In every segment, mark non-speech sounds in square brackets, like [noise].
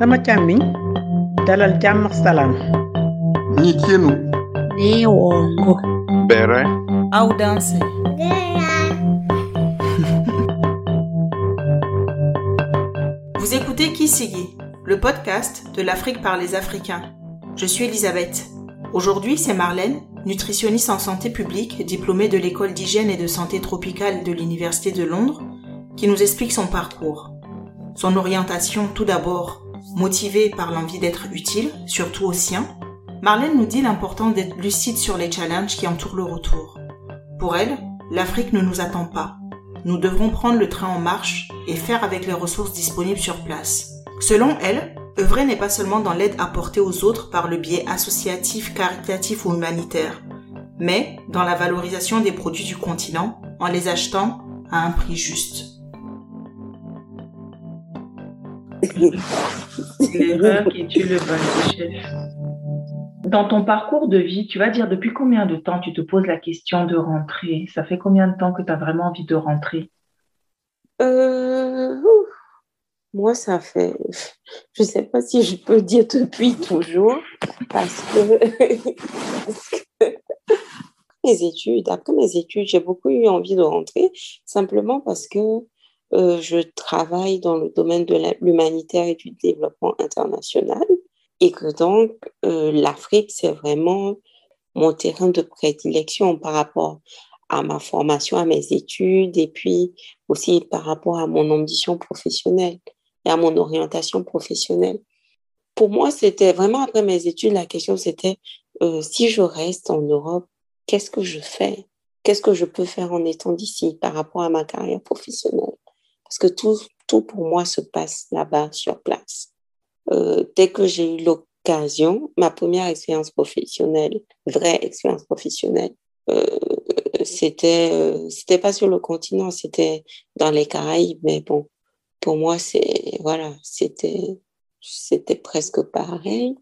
sama càmmiñ dalal jàmm ak salaam. Bere. Vous écoutez Kisigi, le podcast de l'Afrique par les Africains. Je suis Elisabeth. Aujourd'hui, c'est Marlène, nutritionniste en santé publique, diplômée de l'école d'hygiène et de santé tropicale de l'Université de Londres, qui nous explique son parcours. Son orientation tout d'abord, motivée par l'envie d'être utile, surtout aux siens, Marlène nous dit l'importance d'être lucide sur les challenges qui entourent le retour. Pour elle, l'Afrique ne nous attend pas. Nous devrons prendre le train en marche et faire avec les ressources disponibles sur place. Selon elle, œuvrer n'est pas seulement dans l'aide apportée aux autres par le biais associatif, caritatif ou humanitaire, mais dans la valorisation des produits du continent en les achetant à un prix juste. L'erreur qui tue le bon chef. Dans ton parcours de vie, tu vas dire depuis combien de temps tu te poses la question de rentrer? Ça fait combien de temps que tu as vraiment envie de rentrer? Euh, moi, ça fait, je sais pas si je peux dire depuis toujours, parce que, [laughs] parce mes études, après mes études, j'ai beaucoup eu envie de rentrer, simplement parce que euh, je travaille dans le domaine de l'humanitaire et du développement international, et que donc euh, l'Afrique, c'est vraiment mon terrain de prédilection par rapport à ma formation, à mes études, et puis aussi par rapport à mon ambition professionnelle et à mon orientation professionnelle. Pour moi, c'était vraiment après mes études, la question c'était euh, si je reste en Europe, qu'est-ce que je fais? Qu'est-ce que je peux faire en étant d'ici par rapport à ma carrière professionnelle? Parce que tout, tout pour moi se passe là-bas, sur place. Euh, dès que j'ai eu l'occasion, ma première expérience professionnelle, vraie expérience professionnelle, euh, c'était euh, c'était pas sur le continent, c'était dans les Caraïbes, mais bon, pour moi, c'est, voilà, c'était, c'était presque pareil.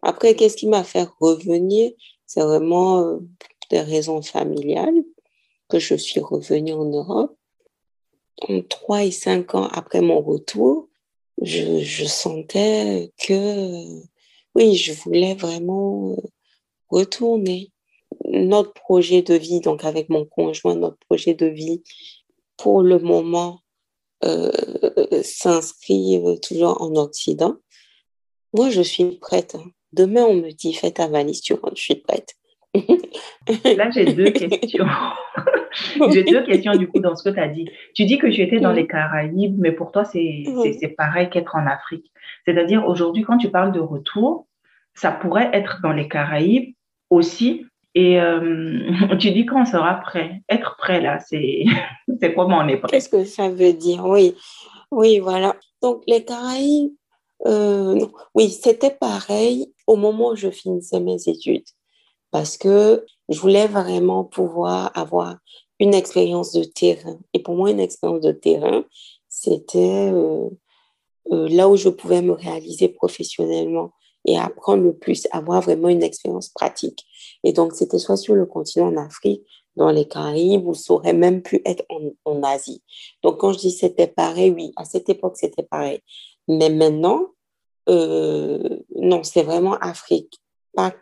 Après, qu'est-ce qui m'a fait revenir? C'est vraiment des raisons familiales que je suis revenue en Europe. En trois et cinq ans après mon retour, je, je sentais que, oui, je voulais vraiment euh, retourner. Notre projet de vie, donc avec mon conjoint, notre projet de vie, pour le moment, euh, s'inscrit euh, toujours en Occident. Moi, je suis prête. hein. Demain, on me dit, fais ta valise, tu rentres, je suis prête. Là, j'ai deux [laughs] questions. j'ai deux questions du coup dans ce que tu as dit. Tu dis que tu étais dans les Caraïbes, mais pour toi, c'est pareil qu'être en Afrique. C'est-à-dire, aujourd'hui, quand tu parles de retour, ça pourrait être dans les Caraïbes aussi. Et euh, [laughs] tu dis qu'on sera prêt. Être prêt, là, [laughs] c'est comment on est prêt? Qu'est-ce que ça veut dire? Oui, oui, voilà. Donc, les Caraïbes, euh, oui, c'était pareil au moment où je finissais mes études. Parce que je voulais vraiment pouvoir avoir une expérience de terrain. Et pour moi, une expérience de terrain, c'était euh, euh, là où je pouvais me réaliser professionnellement et apprendre le plus, avoir vraiment une expérience pratique. Et donc, c'était soit sur le continent en Afrique, dans les Caraïbes, ou ça aurait même pu être en, Asie. Donc, quand je dis c'était pareil, oui, à cette époque, c'était pareil. Mais maintenant, euh, non, c'est vraiment Afrique, pas,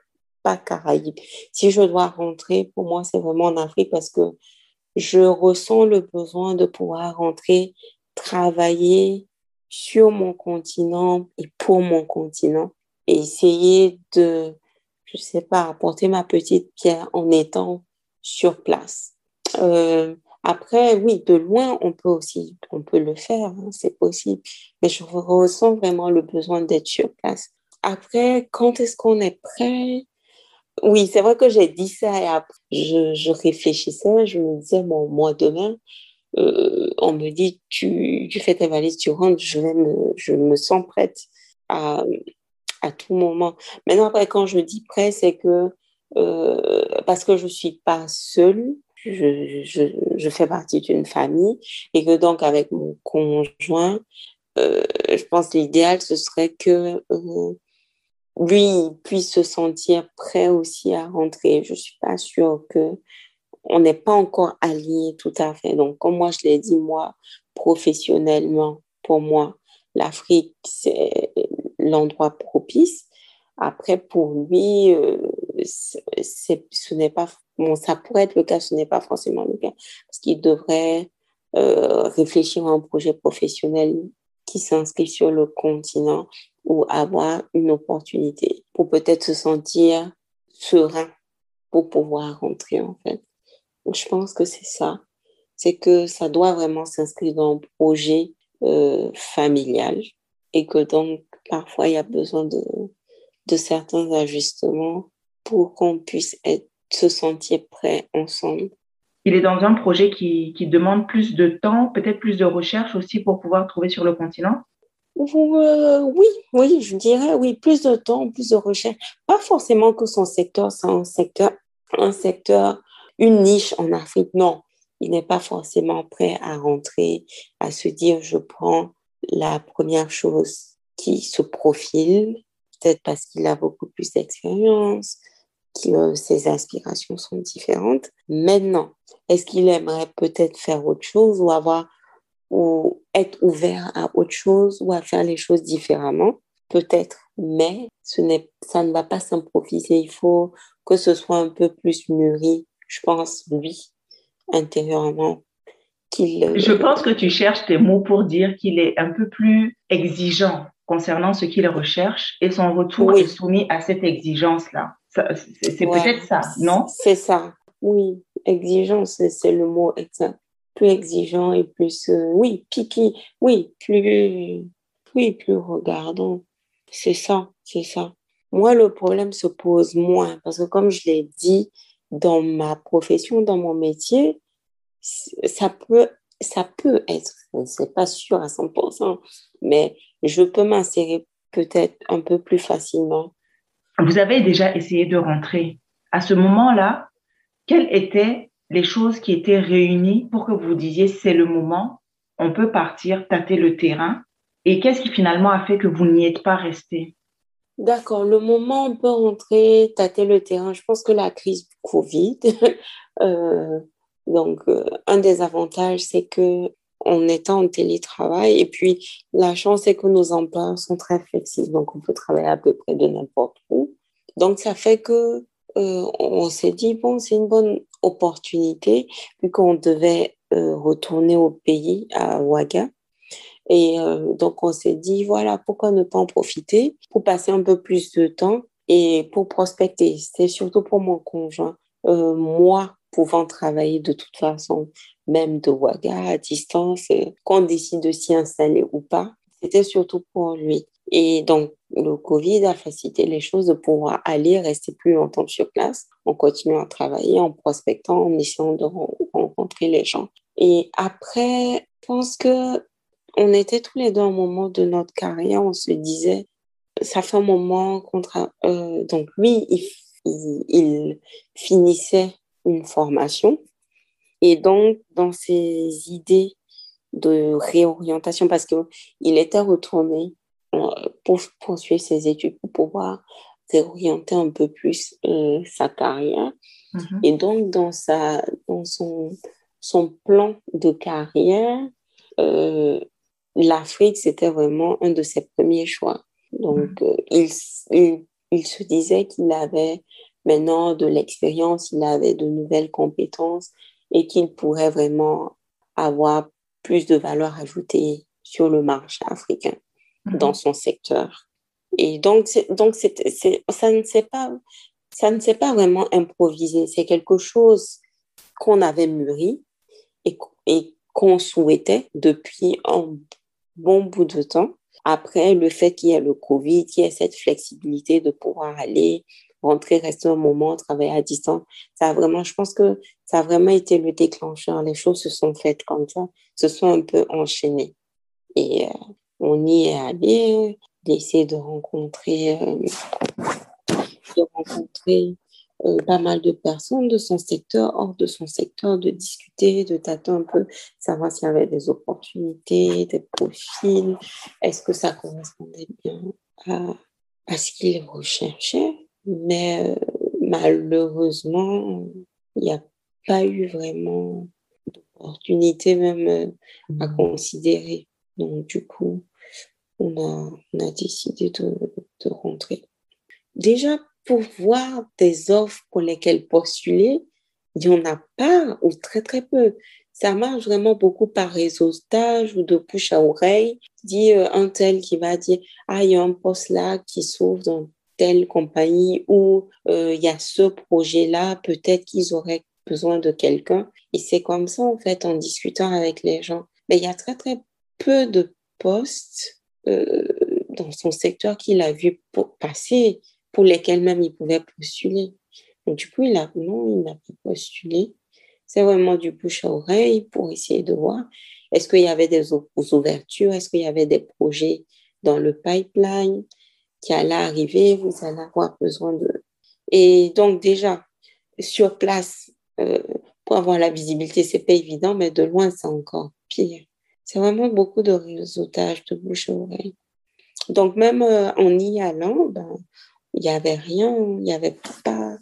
pas Caraïbes. Si je dois rentrer, pour moi, c'est vraiment en Afrique parce que je ressens le besoin de pouvoir rentrer, travailler sur mon continent et pour mon continent et essayer de, je sais pas, apporter ma petite pierre en étant sur place. Euh, après, oui, de loin, on peut aussi, on peut le faire, hein, c'est possible, mais je ressens vraiment le besoin d'être sur place. Après, quand est-ce qu'on est prêt? Oui, c'est vrai que j'ai dit ça et après, je, je réfléchissais, je me disais, bon, moi, demain, euh, on me dit, tu, tu fais tes valises, tu rentres, je, vais me, je me sens prête à, à tout moment. Maintenant, après, quand je dis prêt, c'est que euh, parce que je suis pas seule, je, je, je fais partie d'une famille et que donc avec mon conjoint, euh, je pense l'idéal, ce serait que euh, lui puisse se sentir prêt aussi à rentrer. Je suis pas sûre que on n'est pas encore alliés tout à fait. Donc, comme moi, je l'ai dit, moi, professionnellement, pour moi, l'Afrique, c'est l'endroit propice. Après, pour lui, euh, ce n'est pas, bon, ça pourrait être le cas, ce n'est pas forcément le cas, parce qu'il devrait euh, réfléchir à un projet professionnel qui s'inscrit sur le continent ou avoir une opportunité pour peut-être se sentir serein pour pouvoir rentrer en fait. Donc, je pense que c'est ça. C'est que ça doit vraiment s'inscrire dans un projet euh, familial et que donc parfois il y a besoin de, de certains ajustements pour qu'on puisse être, se sentir prêt ensemble. Il est dans un projet qui, qui demande plus de temps, peut-être plus de recherche aussi pour pouvoir trouver sur le continent euh, oui, oui, je dirais oui, plus de temps, plus de recherche. Pas forcément que son secteur, c'est un secteur, un secteur, une niche en Afrique. Non, il n'est pas forcément prêt à rentrer, à se dire je prends la première chose qui se profile, peut-être parce qu'il a beaucoup plus d'expérience, que ses aspirations sont différentes. Maintenant, est-ce qu'il aimerait peut-être faire autre chose ou avoir ou être ouvert à autre chose ou à faire les choses différemment, peut-être, mais ce n'est, ça ne va pas s'improviser. Il faut que ce soit un peu plus mûri, je pense, lui, intérieurement. Qu'il, je pense que tu cherches tes mots pour dire qu'il est un peu plus exigeant concernant ce qu'il recherche et son retour est soumis à cette exigence-là. C'est peut-être ça, non? C'est ça, oui. Exigence, c'est le mot exact plus exigeant et plus, euh, oui, piqué, oui, plus, oui, plus regardant. C'est ça, c'est ça. Moi, le problème se pose moins parce que comme je l'ai dit, dans ma profession, dans mon métier, ça peut, ça peut être, c'est pas sûr à 100%, mais je peux m'insérer peut-être un peu plus facilement. Vous avez déjà essayé de rentrer. À ce moment-là, quel était les choses qui étaient réunies pour que vous disiez c'est le moment, on peut partir, tâter le terrain Et qu'est-ce qui finalement a fait que vous n'y êtes pas resté? D'accord, le moment on peut rentrer, tâter le terrain. Je pense que la crise Covid, [laughs] euh, donc euh, un des avantages, c'est que on est en télétravail et puis la chance c'est que nos emplois sont très flexibles, donc on peut travailler à peu près de n'importe où. Donc ça fait que euh, on s'est dit bon c'est une bonne opportunité vu qu'on devait euh, retourner au pays, à Ouaga. Et euh, donc, on s'est dit, voilà, pourquoi ne pas en profiter pour passer un peu plus de temps et pour prospecter. C'est surtout pour mon conjoint. Euh, moi, pouvant travailler de toute façon, même de Ouaga à distance, qu'on décide de s'y installer ou pas, c'était surtout pour lui. Et donc, le Covid a facilité les choses de pouvoir aller rester plus longtemps sur place en continuant à travailler, en prospectant, en essayant de rencontrer les gens. Et après, je pense que on était tous les deux à un moment de notre carrière, on se disait, ça fait un moment qu'on euh, donc lui, il, il, finissait une formation et donc dans ses idées de réorientation, parce qu'il était retourné pour poursuivre ses études, pour pouvoir réorienter un peu plus euh, sa carrière. Mm-hmm. Et donc, dans, sa, dans son, son plan de carrière, euh, l'Afrique, c'était vraiment un de ses premiers choix. Donc, mm-hmm. euh, il, il, se disait qu'il avait maintenant de l'expérience, il avait de nouvelles compétences et qu'il pourrait vraiment avoir plus de valeur ajoutée sur le marché africain dans mhm. son secteur. Et donc, donc c'est, ça ne s'est pas, ça ne s'est pas vraiment improvisé. C'est quelque chose qu'on avait mûri et, et qu'on souhaitait depuis un bon bout de temps. Après, le fait qu'il y ait le Covid, qu'il y ait cette flexibilité de pouvoir aller, rentrer, rester un moment, travailler à distance, ça a vraiment, je pense que ça a vraiment été le déclencheur. Les choses se sont faites comme ça, se sont un peu enchaînées. Et euh, on y est allé, d'essayer de rencontrer, euh, de rencontrer euh, pas mal de personnes de son secteur, hors de son secteur, de discuter, de tâter un peu, savoir s'il y avait des opportunités, des profils, est-ce que ça correspondait bien à, à ce qu'il recherchait? Mais euh, malheureusement, il n'y a pas eu vraiment d'opportunité même à mmh. considérer. Donc, du coup, on a, décidé de, rentrer. Déjà, pour voir des offres pour lesquelles postuler, il n'y en a pas ou très très peu. Ça marche vraiment beaucoup par réseautage ou de bouche à oreille. Dit euh, un tel qui va dire ah il y a un poste là qui s'ouvre dans telle compagnie ou euh, il y a ce projet là peut-être qu'ils auraient besoin de quelqu'un. Et c'est comme ça en fait en discutant avec les gens. Mais il y a très très peu de postes euh, dans son secteur qu'il a vu passer pour lesquels même il pouvait postuler. Donc, du coup, il a, non, il n'a pas postulé. C'est vraiment du bouche à oreille pour essayer de voir est-ce qu'il y avait des ouvertures, est-ce qu'il y avait des projets dans le pipeline qui allaient arriver, vous allez avoir besoin de... Et donc déjà, sur place, euh, pour avoir la visibilité, c'est pas évident, mais de loin, c'est encore pire. C'est vraiment beaucoup de réseautage de bouche à oreille. Donc même euh, en y allant, ben, il n'y avait rien, il n'y avait pas,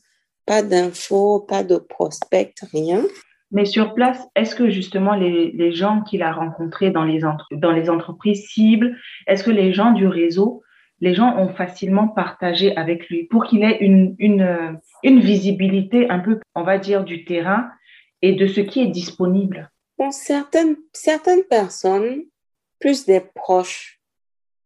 pas d'infos, pas de prospects, rien. Mais sur place, est-ce que justement les, les gens qu'il a rencontrés dans les, dans les entreprises cibles, est-ce que les gens du réseau, les gens ont facilement partagé avec lui pour qu'il ait une, une, une visibilité un peu, on va dire, du terrain et de ce qui est disponible? Bon, certaines, certaines personnes, plus des proches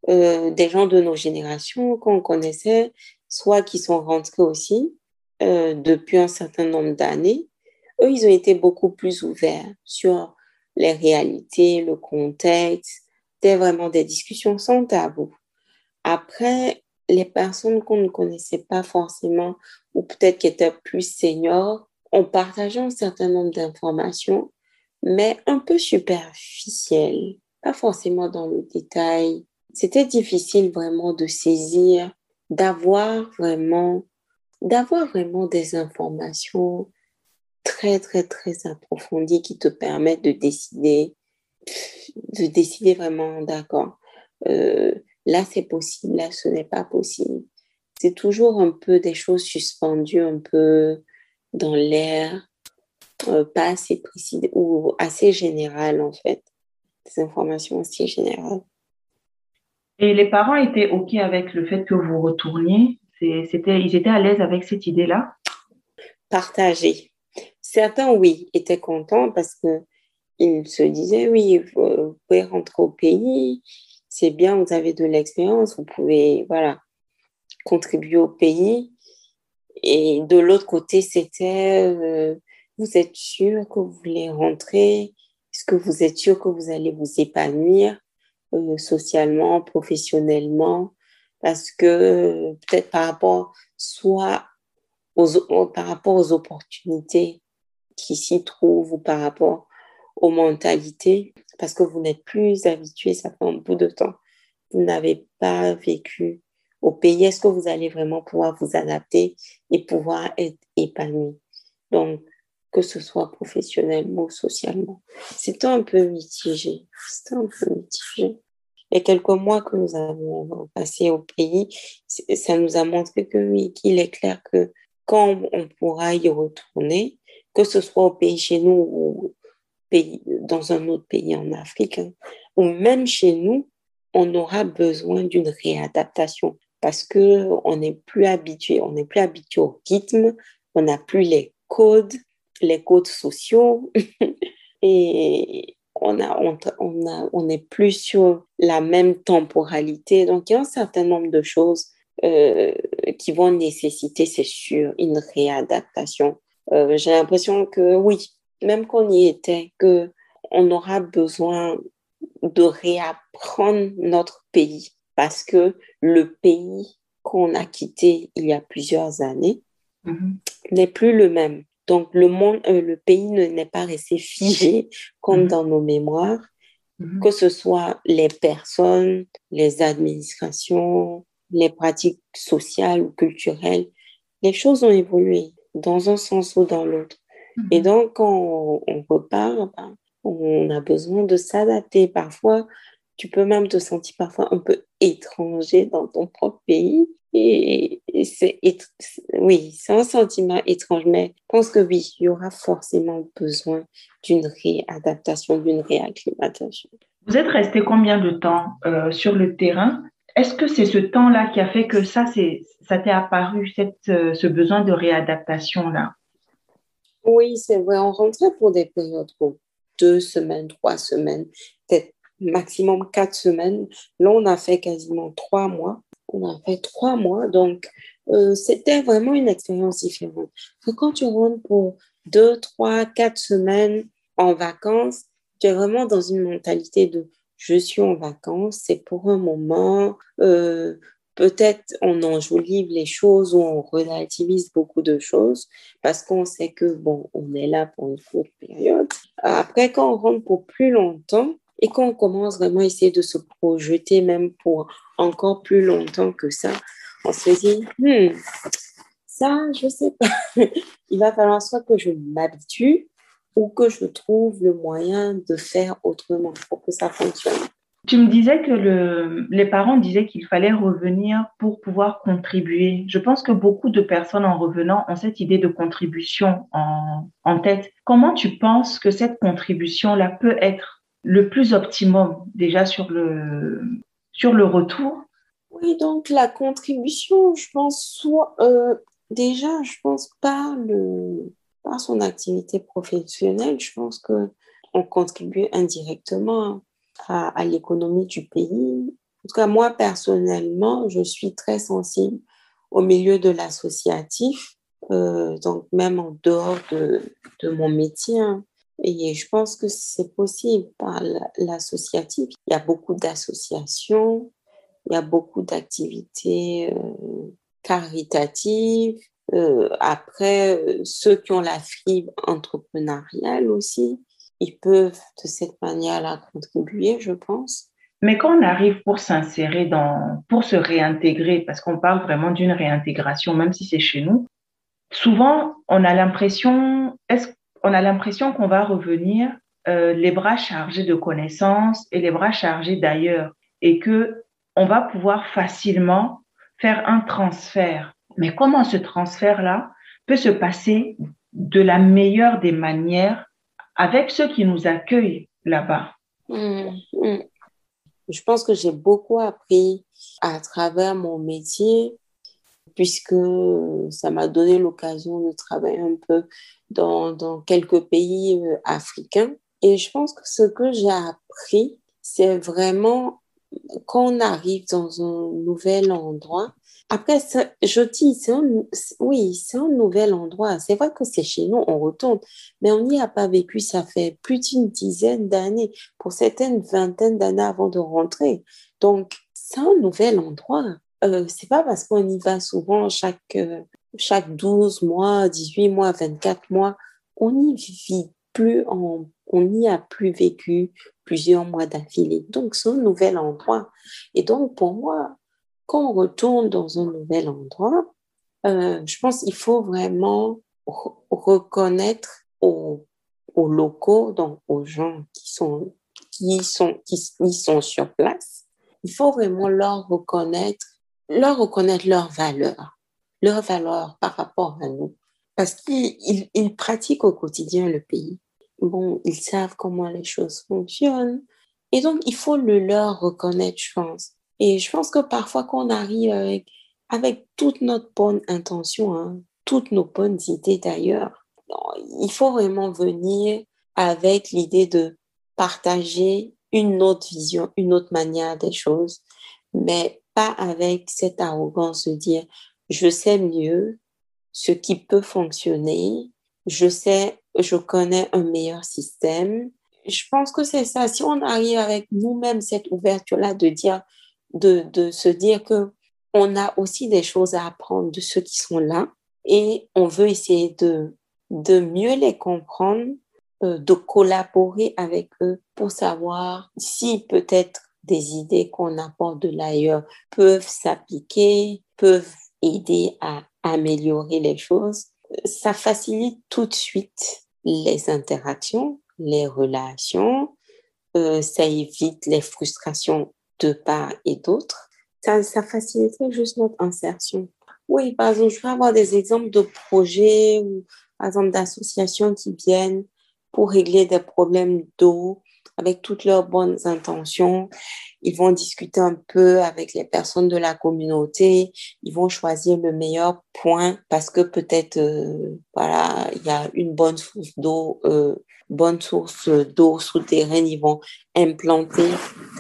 euh, des gens de nos générations qu'on connaissait, soit qui sont rentrés aussi euh, depuis un certain nombre d'années, eux, ils ont été beaucoup plus ouverts sur les réalités, le contexte. C'était vraiment des discussions sans tabou. Après, les personnes qu'on ne connaissait pas forcément, ou peut-être qui étaient plus seniors, ont partagé un certain nombre d'informations, mais un peu superficielles, pas forcément dans le détail c'était difficile vraiment de saisir, d'avoir vraiment, d'avoir vraiment des informations très, très, très approfondies qui te permettent de décider, de décider vraiment, d'accord, euh, là c'est possible, là ce n'est pas possible. C'est toujours un peu des choses suspendues, un peu dans l'air, euh, pas assez précis ou assez générales en fait. Des informations assez générales. Et les parents étaient OK avec le fait que vous retourniez? C'était, Ils étaient à l'aise avec cette idée-là? Partagé. Certains, oui, étaient contents parce qu'ils se disaient, oui, vous pouvez rentrer au pays, c'est bien, vous avez de l'expérience, vous pouvez, voilà, contribuer au pays. Et de l'autre côté, c'était, euh, vous êtes sûr que vous voulez rentrer? Est-ce que vous êtes sûr que vous allez vous épanouir euh, socialement, professionnellement, parce que peut-être par rapport soit aux, par rapport aux opportunités qui s'y trouvent ou par rapport aux mentalités, parce que vous n'êtes plus habitué, ça fait un bout de temps, vous n'avez pas vécu au pays, est-ce que vous allez vraiment pouvoir vous adapter et pouvoir être épanoui? Donc, que ce soit professionnellement ou socialement. C'était un peu mitigé. C'était un peu mitigé. Les quelques mois que nous avons passés au pays, ça nous a montré que oui, qu'il est clair que quand on pourra y retourner, que ce soit au pays chez nous ou pays, dans un autre pays en Afrique, hein, ou même chez nous, on aura besoin d'une réadaptation parce que on n'est plus habitué, on n'est plus habitué au rythme, on n'a plus les codes, les codes sociaux [laughs] et on a, on, a, on n'est plus sur la même temporalité. Donc, il y a un certain nombre de choses euh, qui vont nécessiter, c'est sûr, une réadaptation. Euh, j'ai l'impression que oui, même qu'on y était, que on aura besoin de réapprendre notre pays parce que le pays qu'on a quitté il y a plusieurs années mm-hmm. n'est plus le même. Donc, le monde, euh, le pays n'est pas resté figé comme mhm. dans nos mémoires, mhm. que ce soit les personnes, les administrations, les pratiques sociales ou culturelles. Les choses ont évolué dans un sens ou dans l'autre. Et mhm. donc, quand on, repart, ben, on a besoin de s'adapter. Parfois, tu peux même te sentir parfois un peu étranger dans ton propre pays. Et, c'est, oui, c'est un sentiment étrange, mais je pense que oui, il y aura forcément besoin d'une réadaptation, d'une réacclimatation. Vous êtes resté combien de temps euh, sur le terrain? Est-ce que c'est ce temps-là qui a fait que ça, ça t'est apparu, cette, euh, ce besoin de réadaptation-là? Oui, c'est vrai. On rentrait pour des périodes pour deux semaines, trois semaines, peut-être maximum quatre semaines. Là, on a fait quasiment trois mois. On a fait trois mois. Donc, euh, c'était vraiment une expérience différente. quand tu rentres pour deux, trois, quatre semaines en vacances, tu es vraiment dans une mentalité de je suis en vacances, c'est pour un moment. Euh, peut-être on enjolive les choses ou on relativise beaucoup de choses parce qu'on sait que, bon, on est là pour une courte période. Après, quand on rentre pour plus longtemps et qu'on commence vraiment à essayer de se projeter même pour encore plus longtemps que ça, on se dit, hmm, ça, je sais pas. [laughs] Il va falloir soit que je m'habitue ou que je trouve le moyen de faire autrement pour que ça fonctionne. Tu me disais que le, les parents disaient qu'il fallait revenir pour pouvoir contribuer. Je pense que beaucoup de personnes en revenant ont cette idée de contribution en tête. Comment tu penses que cette contribution-là peut être le plus optimum déjà sur le, sur le retour Oui, donc la contribution, je pense, soit, euh, déjà, je pense pas le, par son activité professionnelle, je pense que on contribue indirectement à, l'économie du pays. En tout cas, moi, personnellement, je suis très sensible au milieu de l'associatif, euh, donc même en dehors de, de mon métier. Hein. Et je pense que c'est possible par l'associatif. Il y a beaucoup d'associations, il y a beaucoup d'activités euh, caritatives, euh, après, euh, ceux qui ont la fibre entrepreneuriale aussi, ils peuvent de cette manière-là contribuer, je pense. Mais quand on arrive pour s'insérer dans, pour se réintégrer, parce qu'on parle vraiment d'une réintégration, même si c'est chez nous, souvent on a l'impression, est-ce on a l'impression qu'on va revenir euh, les bras chargés de connaissances et les bras chargés d'ailleurs, et que on va pouvoir facilement faire un transfert mais comment ce transfert-là peut se passer de la meilleure des manières avec ceux qui nous accueillent là-bas? Mmh, mmh. Je pense que j'ai beaucoup appris à travers mon métier puisque ça m'a donné l'occasion de travailler un peu dans, quelques pays euh, africains. Et je pense que ce que j'ai appris, c'est vraiment quand on arrive dans un nouvel endroit, après, je dis, oui, c'est un nouvel endroit. C'est vrai que c'est chez nous, on retourne, mais on n'y a pas vécu, ça fait plus d'une dizaine d'années, pour certaines vingtaine d'années avant de rentrer. Donc, c'est un nouvel endroit. Euh, c'est pas parce qu'on y va souvent chaque, euh, chaque 12 mois, 18 mois, 24 mois, on n'y vit plus, on n'y a plus vécu plusieurs mois d'affilée. Donc, c'est un nouvel endroit. Et donc, pour moi, quand on retourne dans un nouvel endroit, euh, je pense qu'il faut vraiment reconnaître aux, aux, locaux, donc aux gens qui sont, qui sont, qui, sont sur place, il faut vraiment leur reconnaître, leur reconnaître leur valeur, leur valeur par rapport à nous. Parce qu'ils ils pratiquent au quotidien le pays. Bon, ils savent comment les choses fonctionnent. Et donc, il faut le leur reconnaître, je pense. Et je pense que parfois, quand on arrive avec, avec toute notre bonne intention, hein, toutes nos bonnes idées d'ailleurs, il faut vraiment venir avec l'idée de partager une autre vision, une autre manière des choses, mais pas avec cette arrogance de dire je sais mieux ce qui peut fonctionner, je sais, je connais un meilleur système. Je pense que c'est ça. Si on arrive avec nous-mêmes cette ouverture-là de dire de, de se dire que on a aussi des choses à apprendre de ceux qui sont là et on veut essayer de, de mieux les comprendre, euh, de collaborer avec eux pour savoir si peut-être des idées qu'on apporte de l'ailleurs peuvent s'appliquer, peuvent aider à améliorer les choses. Ça facilite tout de suite les interactions, les relations, euh, ça évite les frustrations de part et d'autre, ça, ça faciliterait juste notre insertion. Oui, par exemple, je peux avoir des exemples de projets ou, par exemple, d'associations qui viennent pour régler des problèmes d'eau avec toutes leurs bonnes intentions. Ils vont discuter un peu avec les personnes de la communauté. Ils vont choisir le meilleur point parce que peut-être, euh, voilà, il y a une bonne source d'eau, euh, bonne source d'eau souterraine. Ils vont implanter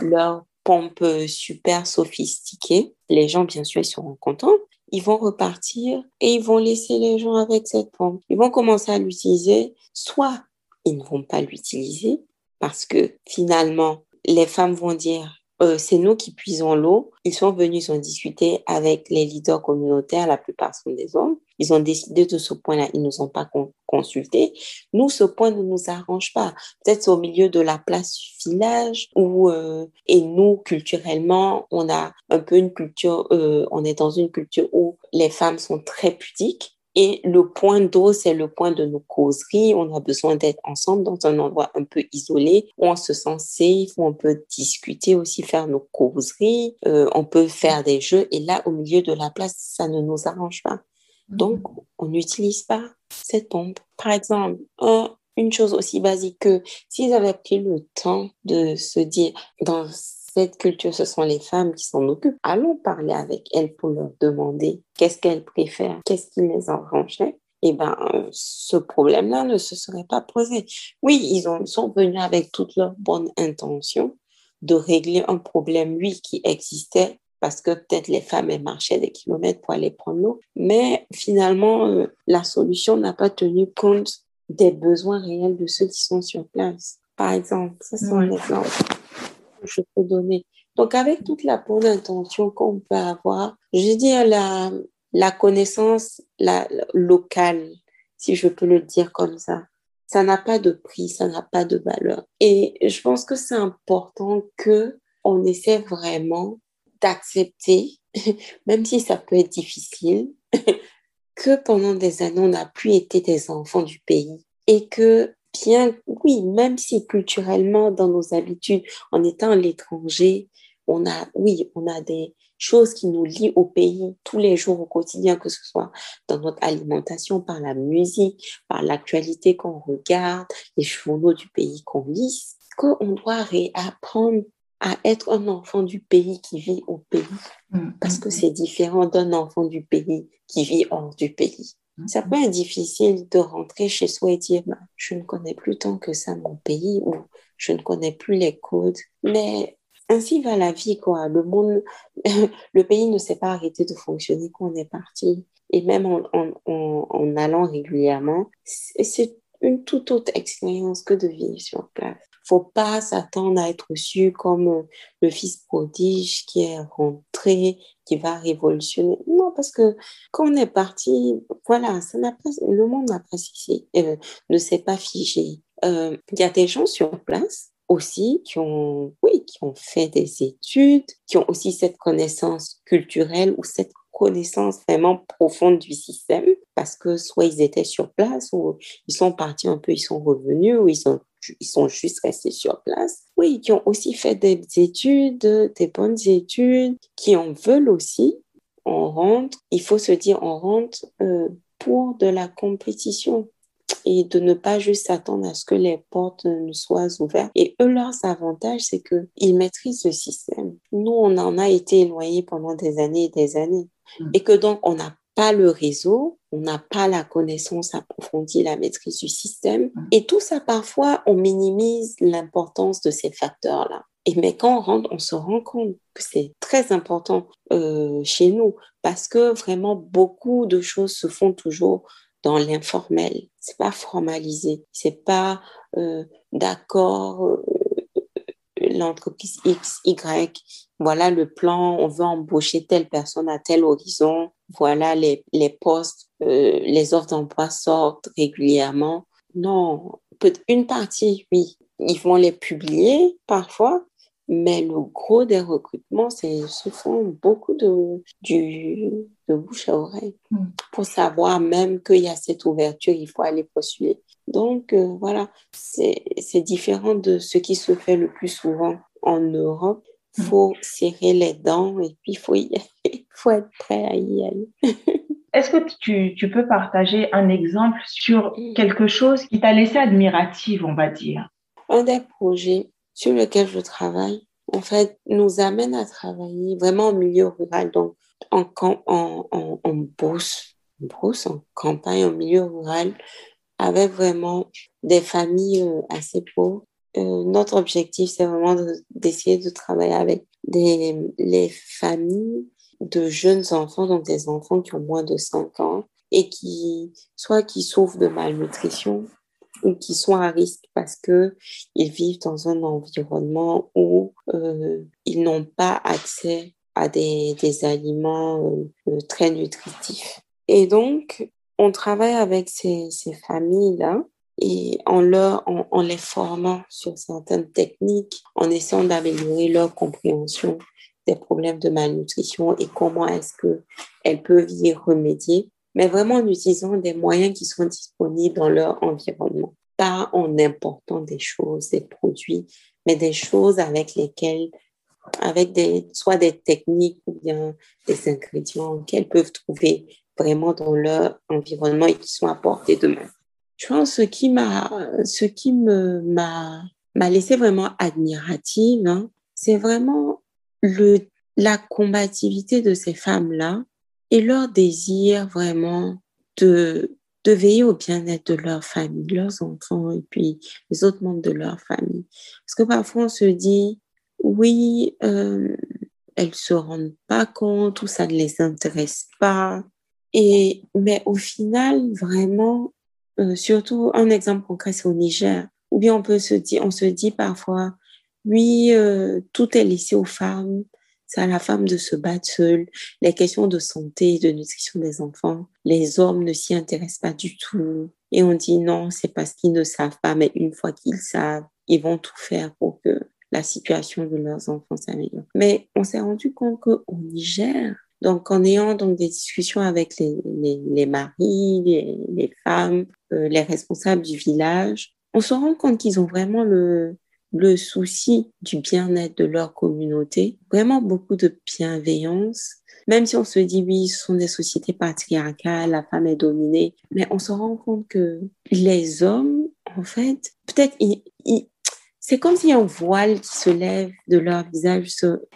leur pompe super sophistiquée. Les gens, bien sûr, ils seront contents ils vont repartir et ils vont laisser les gens avec cette pompe. Ils vont commencer à l'utiliser, soit ils ne vont pas l'utiliser parce que finalement, les femmes vont dire euh, c'est nous qui puisons l'eau. Ils sont venus, ils ont discuté avec les leaders communautaires, la plupart sont des hommes. Ils ont décidé de ce point-là, ils ne nous ont pas consultés. Nous, ce point ne nous arrange pas. Peut-être au milieu de la place du village où, euh, et nous, culturellement, on a un peu une culture, euh, on est dans une culture où les femmes sont très pudiques. Et le point d'eau, c'est le point de nos causeries. On a besoin d'être ensemble dans un endroit un peu isolé où on se sent safe, où on peut discuter aussi, faire nos causeries, euh, on peut faire des jeux. Et là, au milieu de la place, ça ne nous arrange pas. Donc, on n'utilise pas cette pompe. Par exemple, une chose aussi basique que s'ils avaient pris le temps de se dire, dans cette culture, ce sont les femmes qui s'en occupent. Allons parler avec elles pour leur demander qu'est-ce qu'elles préfèrent, qu'est-ce qui les arrangeait. Eh ben, ce problème-là ne se serait pas posé. Oui, ils, ont, sont venus avec toutes leurs bonnes intentions de régler un problème, oui, qui existait parce que peut-être les femmes elles marchaient des kilomètres pour aller prendre l'eau. Mais finalement, euh, la solution n'a pas tenu compte des besoins réels de ceux qui sont sur place. Par exemple, ça c'est un je peux donner. Donc, avec toute la bonne intention qu'on peut avoir, je veux dire la, la connaissance la, locale, si je peux le dire comme ça, ça n'a pas de prix, ça n'a pas de valeur. Et je pense que c'est important que on essaie vraiment d'accepter, [laughs] même si ça peut être difficile, [laughs] que pendant des années, on n'a plus été des enfants du pays et que bien, oui, même si culturellement, dans nos habitudes, en étant à l'étranger, on a, oui, on a des choses qui nous lient au pays tous les jours au quotidien, que ce soit dans notre alimentation, par la musique, par l'actualité qu'on regarde, les journaux du pays qu'on lit, qu'on doit réapprendre à être un enfant du pays qui vit au pays, mmh, parce que mmh, mmh. c'est différent d'un enfant du pays qui vit hors du pays. Ça peut être difficile de rentrer chez soi et dire bah, je ne connais plus tant que ça mon pays ou je ne connais plus les codes. Mais ainsi va la vie, quoi. Le monde, [laughs] le pays ne s'est pas arrêté de fonctionner quand on est parti. Et même en, en, en allant régulièrement, c'est une toute autre expérience que de vivre sur place faut pas s'attendre à être reçu comme euh, le fils prodige qui est rentré, qui va révolutionner. Non, parce que quand on est parti, voilà, ça n'a pas, le monde n'a pas euh, ne s'est pas figé. Euh, il y a des gens sur place aussi qui ont, oui, qui ont fait des études, qui ont aussi cette connaissance culturelle ou cette connaissance vraiment profonde du système parce que soit ils étaient sur place ou ils sont partis un peu, ils sont revenus ou ils ont ils sont juste restés sur place. Oui, qui ont aussi fait des études, des bonnes études, qui en veulent aussi. On rentre, il faut se dire, on rentre euh, pour de la compétition et de ne pas juste attendre à ce que les portes ne soient ouvertes. Et eux, leurs avantages, c'est qu'ils maîtrisent le système. Nous, on en a été éloignés pendant des années et des années. Mm. Et que donc, on n'a pas le réseau, on n'a pas la connaissance approfondie, la maîtrise du système. Mm. Et tout ça, parfois, on minimise l'importance de ces facteurs-là. Et mais quand on rentre, on se rend compte que c'est très important euh, chez nous parce que vraiment beaucoup de choses se font toujours dans l'informel. C'est pas formalisé. C'est pas euh, d'accord. L'entreprise X, Y, voilà le plan, on veut embaucher telle personne à tel horizon, voilà les, les postes, euh, les offres d'emploi sortent régulièrement. Non, une partie, oui, ils vont les publier parfois, mais le gros des recrutements, c'est font beaucoup de, du, de bouche à oreille. Mm. Pour savoir même qu'il y a cette ouverture, il faut aller postuler. Donc, euh, voilà, c'est différent de ce qui se fait le plus souvent en Europe. Il mm. faut serrer les dents et puis [laughs] il faut, faut être prêt à y aller. [laughs] Est-ce que tu, tu, peux partager un exemple sur mm. quelque chose qui t'a laissé admirative, on va dire? Un des projets sur lequel je travaille, en fait, nous amène à travailler vraiment en milieu rural, donc en, en, en, en brousse, en brousse, en campagne, en milieu rural, avec vraiment des familles euh, assez pauvres. Euh, notre objectif, c'est vraiment d'essayer de, travailler avec les familles de jeunes enfants, donc des enfants qui ont moins de 5 ans et qui, soit qui souffrent de malnutrition ou qui sont à risque parce que ils vivent dans un environnement où euh, ils n'ont pas accès à des, des aliments euh, très nutritifs. Et donc, on travaille avec ces, ces familles-là et en, leur, en, en, les formant sur certaines techniques, en essayant d'améliorer leur compréhension des problèmes de malnutrition et comment est-ce qu'elles peuvent y remédier, mais vraiment en utilisant des moyens qui sont disponibles dans leur environnement, pas en important des choses, des produits, mais des choses avec lesquelles, avec des, soit des techniques ou bien des ingrédients qu'elles peuvent trouver vraiment dans leur environnement et qui sont apportés demain. Je pense ce qui m'a, ce qui me m'a m'a laissé vraiment admirative, hein, c'est vraiment le la combativité de ces femmes-là et leur désir vraiment de de veiller au bien-être de leur famille, leurs enfants et puis les autres membres de leur famille. Parce que parfois on se dit, oui, euh, elles se rendent pas compte ou ça ne les intéresse pas. Et mais au final, vraiment, euh, surtout, un exemple concret, c'est au Niger. Ou bien on peut se dire, on se dit parfois, oui, euh, tout est laissé aux femmes. À la femme de se battre seule. Les questions de santé et de nutrition des enfants, les hommes ne s'y intéressent pas du tout. Et on dit non, c'est parce qu'ils ne savent pas, mais une fois qu'ils savent, ils vont tout faire pour que la situation de leurs enfants s'améliore. Mais on s'est rendu compte qu'au Niger, donc, en ayant donc des discussions avec les, les, maris, les, les femmes, euh, les responsables du village, on se rend compte qu'ils ont vraiment le, le souci du bien-être de leur communauté, vraiment beaucoup de bienveillance. Même si on se dit oui, ce sont des sociétés patriarcales, la femme est dominée, mais on se rend compte que les hommes, en fait, peut-être ils, ils, c'est comme a un voile qui se lève de leur visage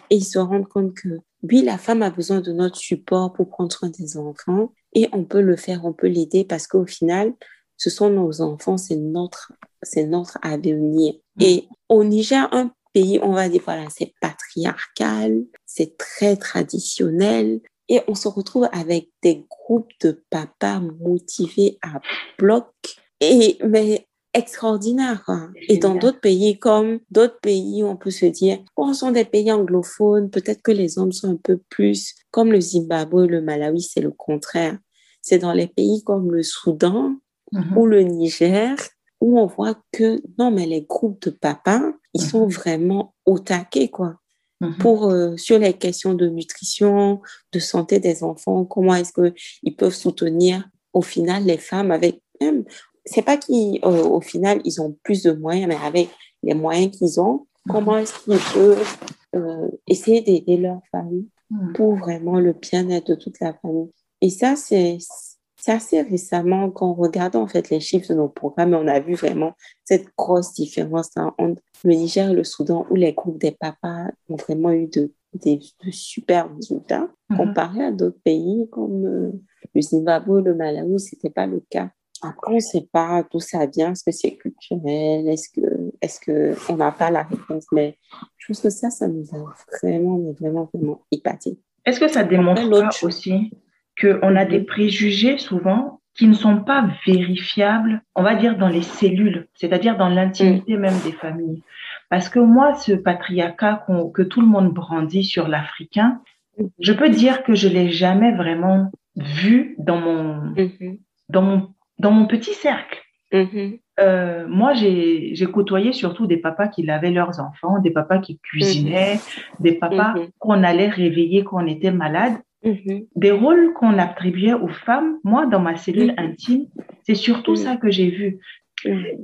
et ils se rendent compte que oui, la femme a besoin de notre support pour prendre soin des enfants et on peut le faire, on peut l'aider parce qu'au final, ce sont nos enfants, c'est notre, c'est notre avenir. Mm. Et au Niger, un pays, on va dire, voilà, c'est patriarcal, c'est très traditionnel et on se retrouve avec des groupes de papas motivés à bloc. Et, mais extraordinaire. Quoi. Et dans d'autres pays, comme d'autres pays, on peut se dire, bon, ce sont des pays anglophones, peut-être que les hommes sont un peu plus, comme le Zimbabwe, le Malawi, c'est le contraire. C'est dans les pays comme le Soudan mm-hmm. ou le Niger où on voit que, non, mais les groupes de papas, ils sont vraiment au taquet, quoi. Mm-hmm. Pour, euh, sur les questions de nutrition, de santé des enfants, comment est-ce qu'ils peuvent soutenir au final les femmes avec même c'est pas qu'au euh, final, ils ont plus de moyens, mais avec les moyens qu'ils ont, comment est-ce qu'ils peuvent euh, essayer d'aider leur famille pour vraiment le bien-être de toute la famille. Et ça, c'est assez récemment qu'on regarde en fait les chiffres de nos programmes on a vu vraiment cette grosse différence hein, entre le Niger et le Soudan où les groupes des papas ont vraiment eu de, de, super résultats hmm. comparé à d'autres pays comme euh, le Zimbabwe, le Malawi, c'était pas le cas. Après, on ne sait pas d'où ça vient. Est-ce que c'est culturel? Est-ce que, est-ce que on n'a pas la réponse? Mais je pense que ça, ça nous a vraiment, vraiment, vraiment épaté. Est-ce que ça démontre pas aussi? Qu'on a des préjugés souvent qui ne sont pas vérifiables, on va dire, dans les cellules, c'est-à-dire dans l'intimité mm. même des familles. Parce que moi, ce patriarcat que tout le monde brandit sur l'Africain, je peux dire que je l'ai jamais vraiment vu dans mon, mm-hmm. dans mon dans mon petit cercle. Mm-hmm. Euh, moi, j'ai côtoyé surtout des papas qui lavaient leurs enfants, des papas qui cuisinaient, mm-hmm. des papas qu'on allait réveiller quand on était malade. Des rôles qu'on attribuait aux femmes, moi, dans ma cellule intime, c'est surtout ça que j'ai vu.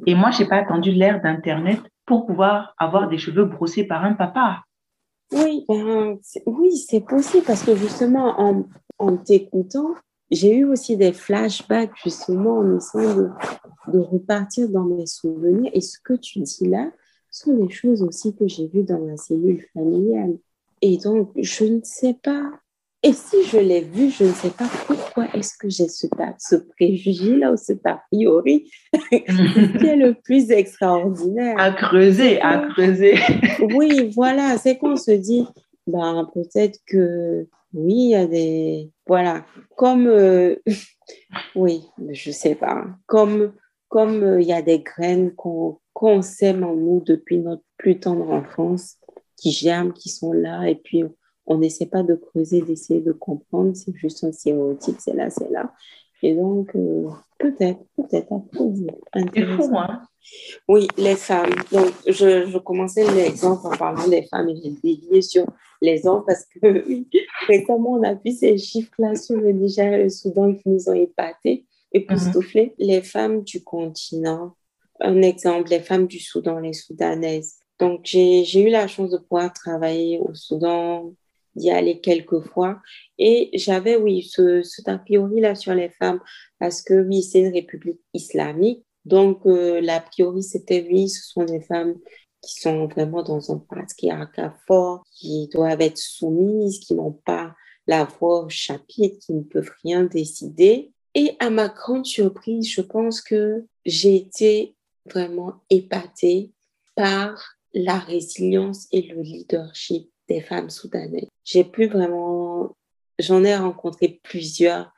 Et moi, j'ai pas attendu l'ère d'Internet pour pouvoir avoir des cheveux brossés par un papa. Oui, ben, oui, c'est possible parce que justement, en, en t'écoutant, j'ai eu aussi des flashbacks justement en essayant de, de, repartir dans mes souvenirs. Et ce que tu dis là, sont des choses aussi que j'ai vues dans ma cellule familiale. Et donc, je ne sais pas. Et si je l'ai vu, je ne sais pas pourquoi est-ce que j'ai ce, ce préjugé-là ou cet a priori [laughs] qui est le plus extraordinaire? À creuser, à creuser. [laughs] oui, voilà, c'est qu'on se dit, ben, peut-être que oui, il y a des... Voilà, comme... euh, [laughs] oui, je sais pas. Comme comme euh, il y a des graines qu'on qu'on sème en nous depuis notre plus tendre enfance, qui germent, qui sont là, et puis on n'essaie pas de creuser, d'essayer de comprendre, c'est juste un stéréotype, c'est là, c'est là. Et donc, euh, peut-être, peut-être à. C'est Intéressant. hein? Oui, les femmes. Donc, je, je commençais l'exemple en parlant des femmes et j'ai dévié sur les hommes parce que [laughs] récemment, on a vu ces chiffres-là sur le Niger et le Soudan qui nous ont épatés, époustouflés. Les femmes du continent, un exemple, les femmes du Soudan, les Soudanaises. Donc, j'ai eu la chance de pouvoir travailler au Soudan, d'y aller quelques fois. Et j'avais, oui, ce, cet a priori-là sur les femmes parce que, oui, c'est une république islamique. Donc, euh, l'a priori, c'était, oui, ce sont des femmes qui sont vraiment dans un patriarcat fort, qui doivent être soumises, qui n'ont pas la voix au chapitre, qui ne peuvent rien décider. Et à ma grande surprise, je pense que j'ai été vraiment épatée par la résilience et le leadership des femmes soudanaises. J'ai pu vraiment, j'en ai rencontré plusieurs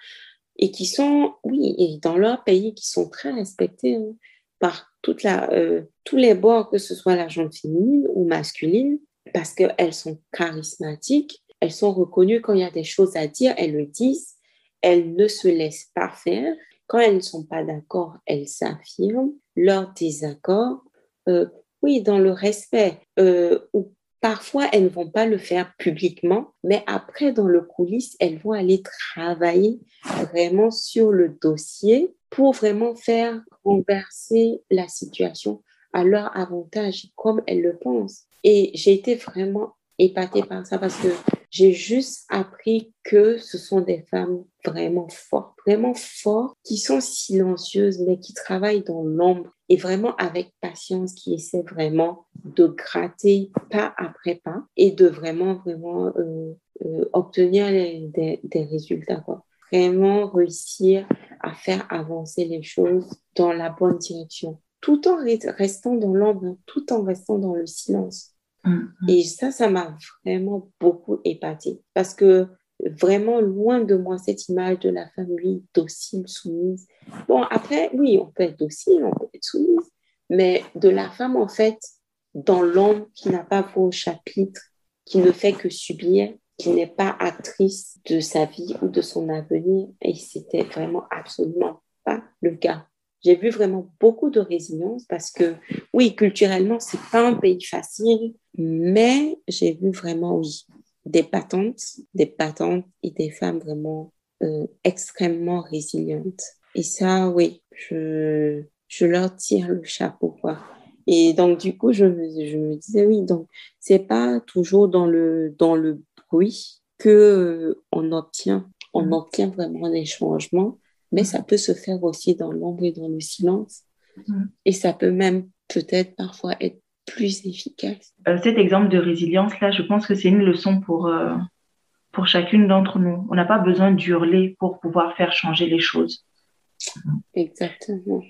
et qui sont, oui, et dans leur pays, qui sont très respectées hein, par toute la, euh, tous les bords, que ce soit la gente féminine ou masculine, parce qu'elles sont charismatiques, elles sont reconnues quand il y a des choses à dire, elles le disent, elles ne se laissent pas faire. Quand elles ne sont pas d'accord, elles s'affirment leur désaccord. Euh, oui, dans le respect, euh, ou parfois elles ne vont pas le faire publiquement, mais après, dans le coulisses, elles vont aller travailler vraiment sur le dossier pour vraiment faire renverser la situation à leur avantage, comme elles le pensent. Et j'ai été vraiment épatée par ça parce que j'ai juste appris que ce sont des femmes vraiment fortes, vraiment fortes, qui sont silencieuses, mais qui travaillent dans l'ombre et vraiment avec patience, qui essaient vraiment de gratter pas après pas et de vraiment, vraiment euh, euh, obtenir des, résultats. Vraiment réussir à faire avancer les choses dans la bonne direction, tout en re- restant dans l'ombre, hein, tout en restant dans le silence. Mm. Et ça, ça m'a vraiment beaucoup épatée parce que vraiment loin de moi cette image de la oui, docile, soumise. Bon, après, oui, on peut être docile, on peut être soumise, mais de la femme, en fait, dans l'ombre, qui n'a pas voix au chapitre, qui ne fait que subir, qui n'est pas actrice de sa vie ou de son avenir. Et c'était vraiment absolument pas le cas. J'ai vu vraiment beaucoup de résilience parce que, oui, culturellement, c'est pas un pays facile, mais j'ai vu vraiment, oui, des patentes, des patentes et des femmes vraiment euh, extrêmement résilientes. Et ça, oui, je, je leur tire le chapeau, quoi. Et donc, du coup, je, me- je me disais, oui, donc, c'est pas toujours dans le, dans le bruit que euh, on obtient, on Mhm. obtient vraiment des changements, mais ça peut se faire aussi dans l'ombre et dans le silence. Mhm. Et ça peut même peut-être parfois être plus efficace. Euh, cet exemple de résilience-là, je pense que c'est une leçon pour, euh, pour chacune d'entre nous. On n'a pas besoin d'hurler pour pouvoir faire changer les choses. Exactement.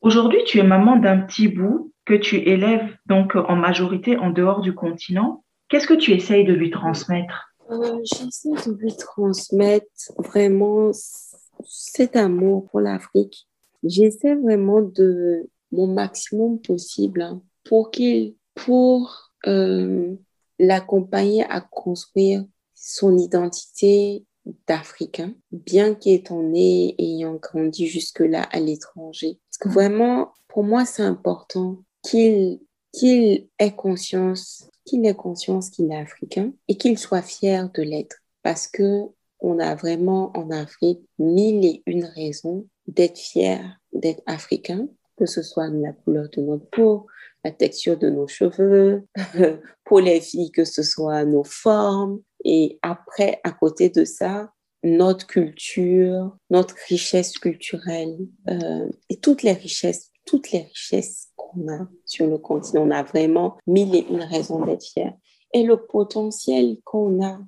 Aujourd'hui, tu es maman d'un petit bout que tu élèves donc en majorité en dehors du continent. Qu'est-ce que tu essayes de lui transmettre? Euh, J'essaie de lui transmettre vraiment cet amour pour l'Afrique. J'essaie vraiment de mon maximum possible hein, pour qu'il, pour euh, l'accompagner à construire son identité d'Africain, bien qu'étant né et ayant grandi jusque-là à l'étranger. Parce que vraiment, pour moi, c'est important qu'il qu'il ait conscience qu'il ait conscience qu'il est africain et qu'il soit fier de l'être parce que on a vraiment en Afrique mille et une raisons d'être fier d'être africain, que ce soit la couleur de notre peau, la texture de nos cheveux, [laughs] pour les filles que ce soit nos formes et après à côté de ça notre culture, notre richesse culturelle euh, et toutes les richesses, toutes les richesses qu'on a sur le continent. On a vraiment mille et une raisons d'être fiers. Et le potentiel qu'on a,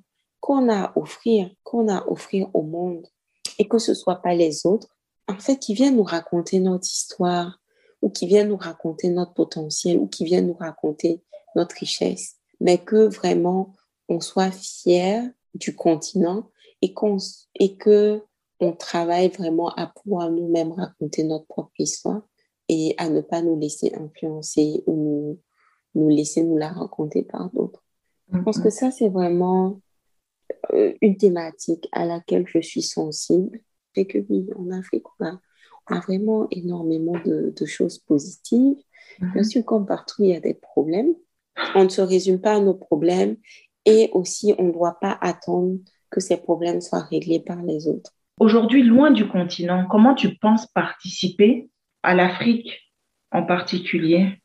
qu'on a à offrir, qu'on a à offrir au monde, et que ce soit pas les autres, en fait, qui viennent nous raconter notre histoire, ou qui viennent nous raconter notre potentiel, ou qui viennent nous raconter notre richesse, mais que vraiment on soit fier du continent et qu'on et que on travaille vraiment à pouvoir nous-mêmes raconter notre propre histoire et à ne pas nous laisser influencer ou nous, nous laisser nous la raconter par d'autres. Je pense que ça, c'est vraiment euh, une thématique à laquelle je suis sensible. Et que oui, en Afrique, on a, on a vraiment énormément de, de choses positives. Bien sûr, comme partout, il y a des problèmes. On ne se résume pas à nos problèmes et aussi, on ne doit pas attendre que ces problèmes soient réglés par les autres. Aujourd'hui, loin du continent, comment tu penses participer à l'Afrique en particulier?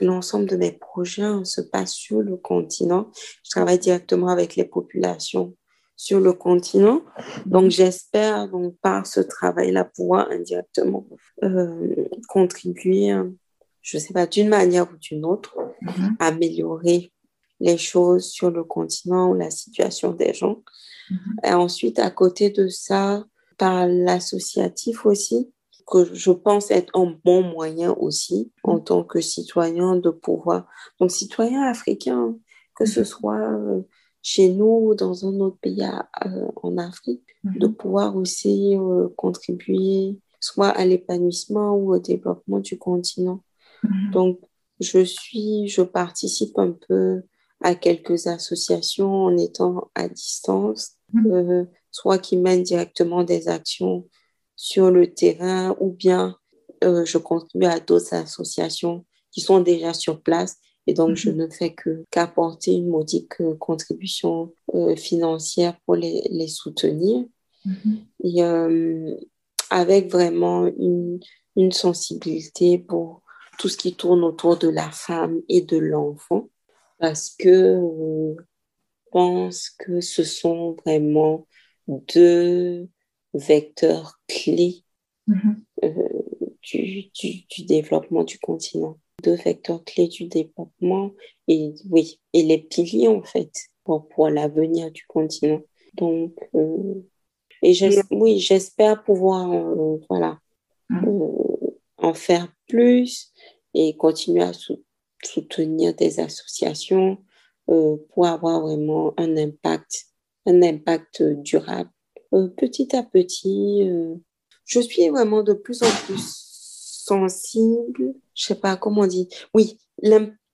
L'ensemble de mes projets se passe sur le continent. Je travaille directement avec les populations sur le continent. Donc, j'espère, donc, par ce travail-là, pouvoir indirectement euh, contribuer, je ne sais pas, d'une manière ou d'une autre, Mhm. à améliorer les choses sur le continent ou la situation des gens. Mhm. Et ensuite, à côté de ça, par l'associatif aussi, que je pense être un bon moyen aussi en tant que citoyen de pouvoir, donc citoyen africain, que ce soit euh, chez nous ou dans un autre pays à- euh, en Afrique, de pouvoir aussi euh, contribuer soit à l'épanouissement ou au développement du continent. Donc, je suis, je participe un peu à quelques associations en étant à distance, euh, soit qui mènent directement des actions sur le terrain ou bien euh, je contribue à d'autres associations qui sont déjà sur place. Et donc je ne fais que qu'apporter une modique euh, contribution euh, financière pour les, les soutenir. Mhm. et avec vraiment une, une sensibilité pour tout ce qui tourne autour de la femme et de l'enfant. Parce que je pense que ce sont vraiment deux vecteurs clés Mhm. euh, du, du, du développement du continent. Deux vecteurs clés du développement et oui, et les piliers en fait pour, pour l'avenir du continent. Donc, euh, et oui, j'espère pouvoir euh, voilà, Mhm. en faire plus et continuer à sou- soutenir des associations pour avoir vraiment un impact, un impact durable. Euh, petit à petit, euh, je suis vraiment de plus en plus sensible, je sais pas comment on dit. Oui,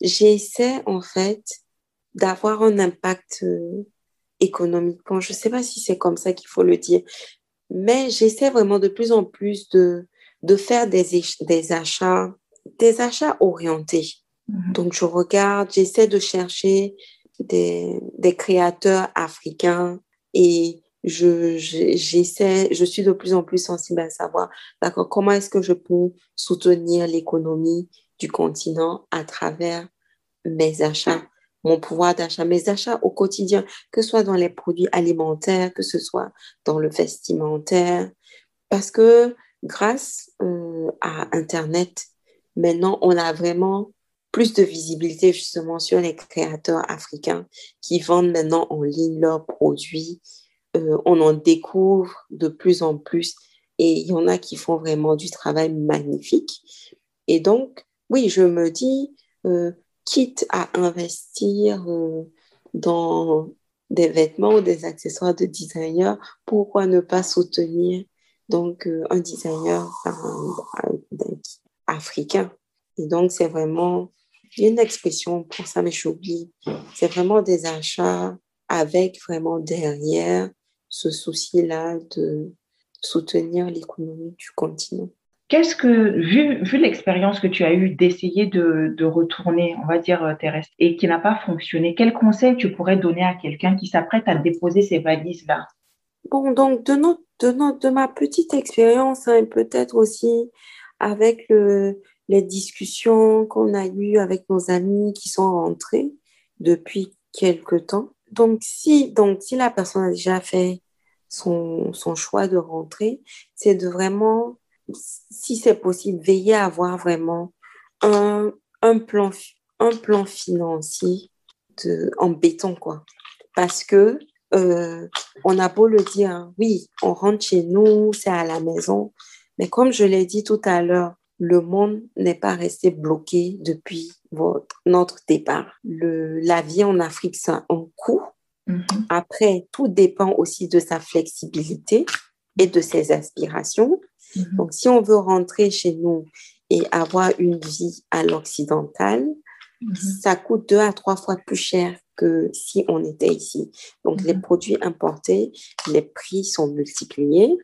j'essaie en fait d'avoir un impact euh, économique. Bon, je sais pas si c'est comme ça qu'il faut le dire, mais j'essaie vraiment de plus en plus de, de faire des, des achats, des achats orientés. Mhm. Donc, je regarde, j'essaie de chercher des, des créateurs africains et je, je- j'essaie, je suis de plus en plus sensible à savoir, d'accord, comment est-ce que je peux soutenir l'économie du continent à travers mes achats, mon pouvoir d'achat, mes achats au quotidien, que ce soit dans les produits alimentaires, que ce soit dans le vestimentaire, parce que grâce euh, à Internet, maintenant, on a vraiment plus de visibilité justement sur les créateurs africains qui vendent maintenant en ligne leurs produits. Euh, on en découvre de plus en plus et il y en a qui font vraiment du travail magnifique. Et donc, oui, je me dis, euh, quitte à investir euh, dans des vêtements ou des accessoires de designer, pourquoi ne pas soutenir donc un designer africain? Et donc, c'est vraiment, une expression pour ça, mais j'oublie. C'est vraiment des achats avec vraiment derrière ce souci-là de soutenir l'économie du continent. Qu'est-ce que, vu, vu l'expérience que tu as eue d'essayer de, de retourner, on va dire, euh, terrestre, et qui n'a pas fonctionné, quel conseil tu pourrais donner à quelqu'un qui s'apprête à déposer ces valises-là Bon, donc de, notre, de, notre, de ma petite expérience, hein, et peut-être aussi avec le, les discussions qu'on a eues avec nos amis qui sont rentrés depuis quelque temps. Donc si, donc, si la personne a déjà fait son, son choix de rentrer, c'est de vraiment, si c'est possible, veiller à avoir vraiment un, un, plan, un plan financier de, en béton, quoi. Parce que euh, on a beau le dire, hein, oui, on rentre chez nous, c'est à la maison, mais comme je l'ai dit tout à l'heure, le monde n'est pas resté bloqué depuis votre, notre départ. Le, la vie en Afrique, c'est un coût. Mhm. Après, tout dépend aussi de sa flexibilité et de ses aspirations. Mhm. Donc, si on veut rentrer chez nous et avoir une vie à l'occidental, Mhm. ça coûte deux à trois fois plus cher que si on était ici. Donc, les produits importés, les prix sont multipliés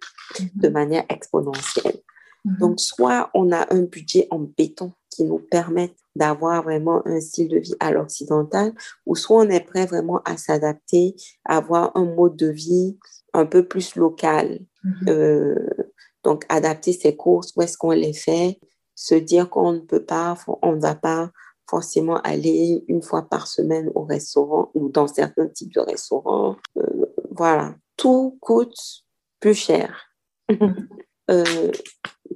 de manière exponentielle. Mhm. Donc, soit on a un budget en béton qui nous permet d'avoir vraiment un style de vie à l'occidental, ou soit on est prêt vraiment à s'adapter, à avoir un mode de vie un peu plus local. Mhm. Euh, donc, adapter ses courses, où est-ce qu'on les fait, se dire qu'on ne peut pas, on ne va pas forcément aller une fois par semaine au restaurant ou dans certains types de restaurants. Euh, voilà, tout coûte plus cher. [laughs] Euh,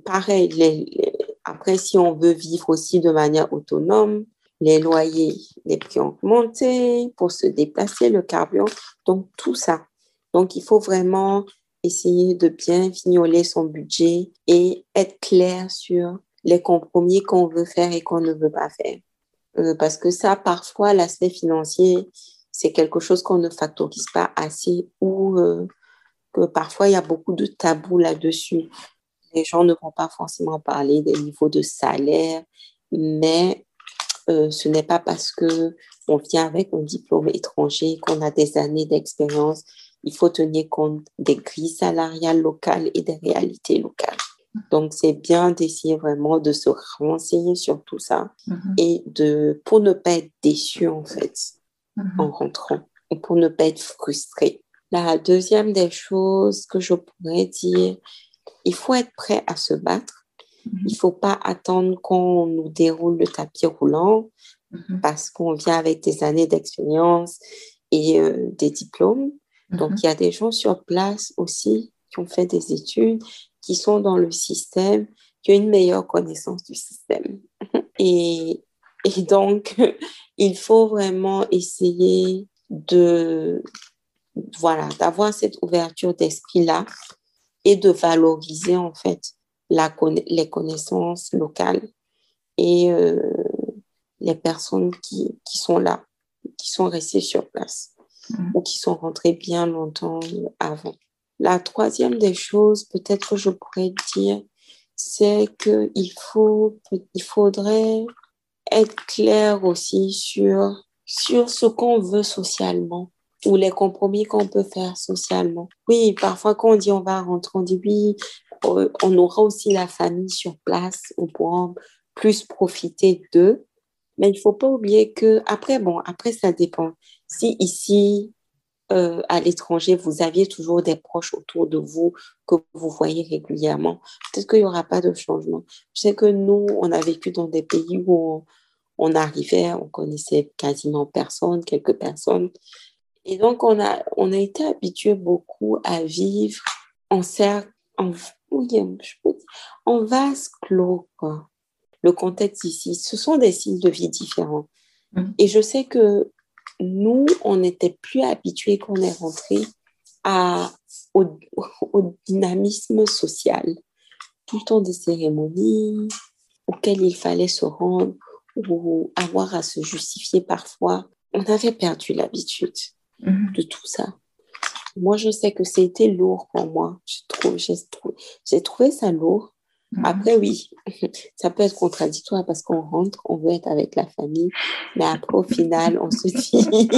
pareil, les- après, si on veut vivre aussi de manière autonome, les loyers, les prix ont augmenté pour se déplacer, le carburant, donc tout ça. Donc, il faut vraiment essayer de bien fignoler son budget et être clair sur les compromis qu'on veut faire et qu'on ne veut pas faire. Euh, parce que ça, parfois, l'aspect financier, c'est quelque chose qu'on ne factorise pas assez ou euh, que parfois, il y a beaucoup de tabous là-dessus. Les gens ne vont pas forcément parler des niveaux de salaire, mais euh, ce n'est pas parce que on vient avec un diplôme étranger, qu'on a des années d'expérience. Il faut tenir compte des grilles salariales locales et des réalités locales. Donc, c'est bien d'essayer vraiment de se renseigner sur tout ça Mhm. et de, pour ne pas être déçu, en fait, Mhm. en rentrant, et pour ne pas être frustré. La deuxième des choses que je pourrais dire, il faut être prêt à se battre. Mhm. Il faut pas attendre qu'on nous déroule le tapis roulant Mhm. parce qu'on vient avec des années d'expérience et euh, des diplômes. Donc, Mhm. il y a des gens sur place aussi qui ont fait des études, qui sont dans le système, qui ont une meilleure connaissance du système. [laughs] Et, et donc, [laughs] il faut vraiment essayer de, voilà, d'avoir cette ouverture d'esprit-là et de valoriser en fait la, les connaissances locales et euh, les personnes qui, qui sont là, qui sont restées sur place Mhm. ou qui sont rentrées bien longtemps avant. La troisième des choses, peut-être que je pourrais dire, c'est qu'il faut, il faudrait être clair aussi sur, sur ce qu'on veut socialement ou les compromis qu'on peut faire socialement. Oui, parfois quand on dit on va rentrer, on dit oui, euh, on aura aussi la famille sur place, on pourra plus profiter d'eux. Mais il faut pas oublier que après, bon, après ça dépend. Si ici, euh, à l'étranger, vous aviez toujours des proches autour de vous que vous voyez régulièrement, peut-être qu'il n'y aura pas de changement. Je sais que nous, on a vécu dans des pays où on arrivait, on connaissait quasiment personne, quelques personnes. Et donc, on a, on a été habitué beaucoup à vivre en cercle, en, oui, je peux dire, en vase clos, quoi. Le contexte ici, ce sont des styles de vie différents. Mhm. Et je sais que nous, on n'était plus habitués qu'on est rentré à, au, [laughs] au dynamisme social. Tout le temps des cérémonies auxquelles il fallait se rendre ou avoir à se justifier parfois. On avait perdu l'habitude Mhm. de tout ça. Moi, je sais que c'était lourd pour moi. J'ai trouvé, j'ai trouvé, j'ai trouvé ça lourd. Mhm. Après, oui, [laughs] ça peut être contradictoire parce qu'on rentre, on veut être avec la famille, mais après, au final, on se dit,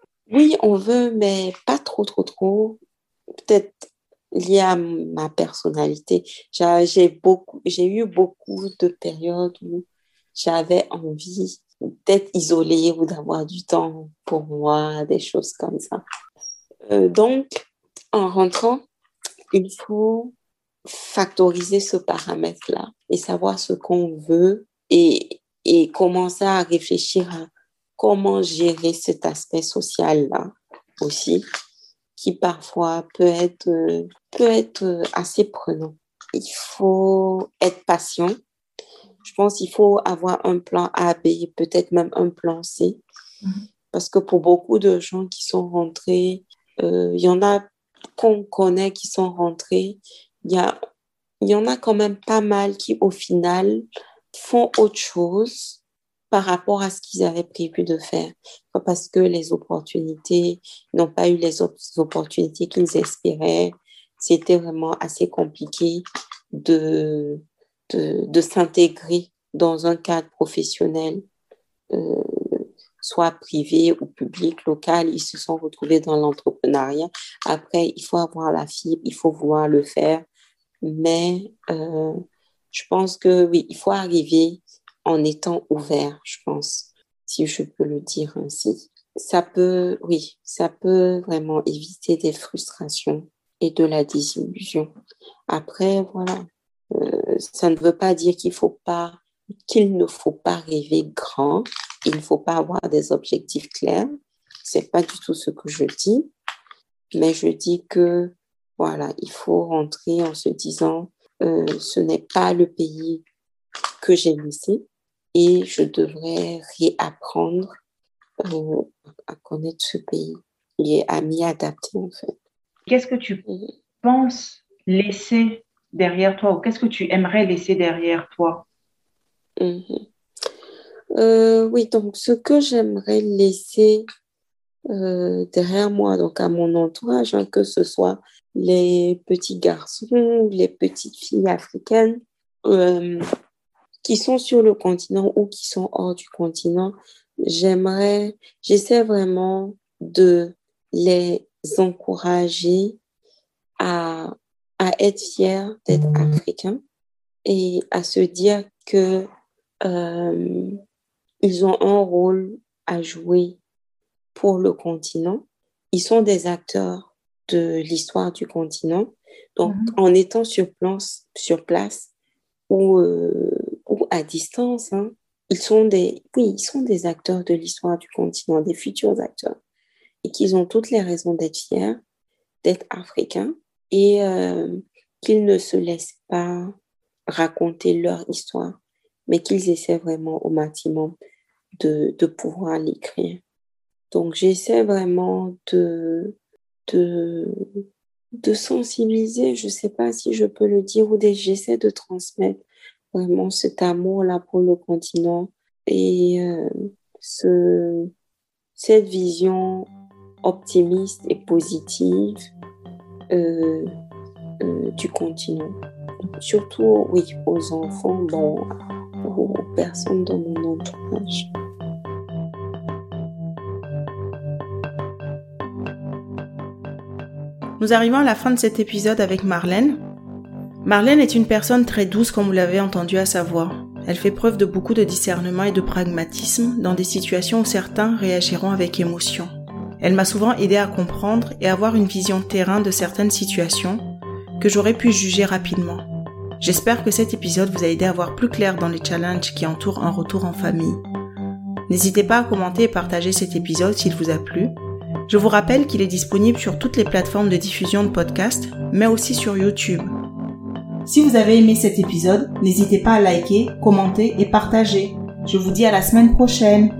[laughs] oui, on veut, mais pas trop, trop, trop. Peut-être lié à ma personnalité. J'ai j'ai beaucoup, j'ai eu beaucoup de périodes où j'avais envie d'être isolée ou d'avoir du temps pour moi, des choses comme ça. Euh, donc, en rentrant, il faut factoriser ce paramètre-là et savoir ce qu'on veut et, et commencer à réfléchir à comment gérer cet aspect social-là aussi, qui parfois peut être, peut être assez prenant. Il faut être patient. Je pense qu'il faut avoir un plan A, B, peut-être même un plan C. Mhm. Parce que pour beaucoup de gens qui sont rentrés, euh, il y en a qu'on connaît qui sont rentrés, il y, a, y en a quand même pas mal qui, au final, font autre chose par rapport à ce qu'ils avaient prévu de faire. Pas parce que les opportunités n'ont pas eu les op- opportunités qu'ils espéraient. C'était vraiment assez compliqué de, de, s'intégrer dans un cadre professionnel, euh, soit privé ou public, local. Ils se sont retrouvés dans l'entrepreneuriat. Après, il faut avoir la fibre, il faut vouloir le faire. Mais euh, je pense que oui, il faut arriver en étant ouvert, je pense, si je peux le dire ainsi. Ça peut, oui, ça peut vraiment éviter des frustrations et de la désillusion. Après, voilà, euh, ça ne veut pas dire qu'il faut pas, qu'il ne faut pas rêver grand, il ne faut pas avoir des objectifs clairs. C'est pas du tout ce que je dis, mais je dis que voilà, il faut rentrer en se disant, euh, ce n'est pas le pays que j'ai laissé et je devrais réapprendre euh, à connaître ce pays et à m'y adapter en fait. Qu'est-ce que tu penses laisser derrière toi ou qu'est-ce que tu aimerais laisser derrière toi? Mhm. Euh, oui, donc ce que j'aimerais laisser euh, derrière moi, donc à mon entourage, hein, que ce soit les petits garçons, les petites filles africaines euh, qui sont sur le continent ou qui sont hors du continent, j'aimerais, j'essaie vraiment de les encourager à, à être fiers d'être africains et à se dire que euh, ils ont un rôle à jouer pour le continent. Ils sont des acteurs de l'histoire du continent. Donc, Mhm. en étant sur place, sur place ou, euh, ou à distance, hein, ils sont des, oui, ils sont des acteurs de l'histoire du continent, des futurs acteurs, et qu'ils ont toutes les raisons d'être fiers, d'être africains, et euh, qu'ils ne se laissent pas raconter leur histoire, mais qu'ils essaient vraiment au maximum de, de pouvoir l'écrire. Donc, j'essaie vraiment de, de, de sensibiliser, je ne sais pas si je peux le dire, ou j'essaie de transmettre vraiment cet amour-là pour le continent et euh, ce, cette vision optimiste et positive euh, euh, du continent. Surtout, oui, aux enfants, bon, aux personnes dans mon entourage. Nous arrivons à la fin de cet épisode avec Marlène. Marlène est une personne très douce comme vous l'avez entendu à sa voix. Elle fait preuve de beaucoup de discernement et de pragmatisme dans des situations où certains réagiront avec émotion. Elle m'a souvent aidé à comprendre et avoir une vision terrain de certaines situations que j'aurais pu juger rapidement. J'espère que cet épisode vous a aidé à voir plus clair dans les challenges qui entourent un retour en famille. N'hésitez pas à commenter et partager cet épisode s'il vous a plu. Je vous rappelle qu'il est disponible sur toutes les plateformes de diffusion de podcasts, mais aussi sur YouTube. Si vous avez aimé cet épisode, n'hésitez pas à liker, commenter et partager. Je vous dis à la semaine prochaine.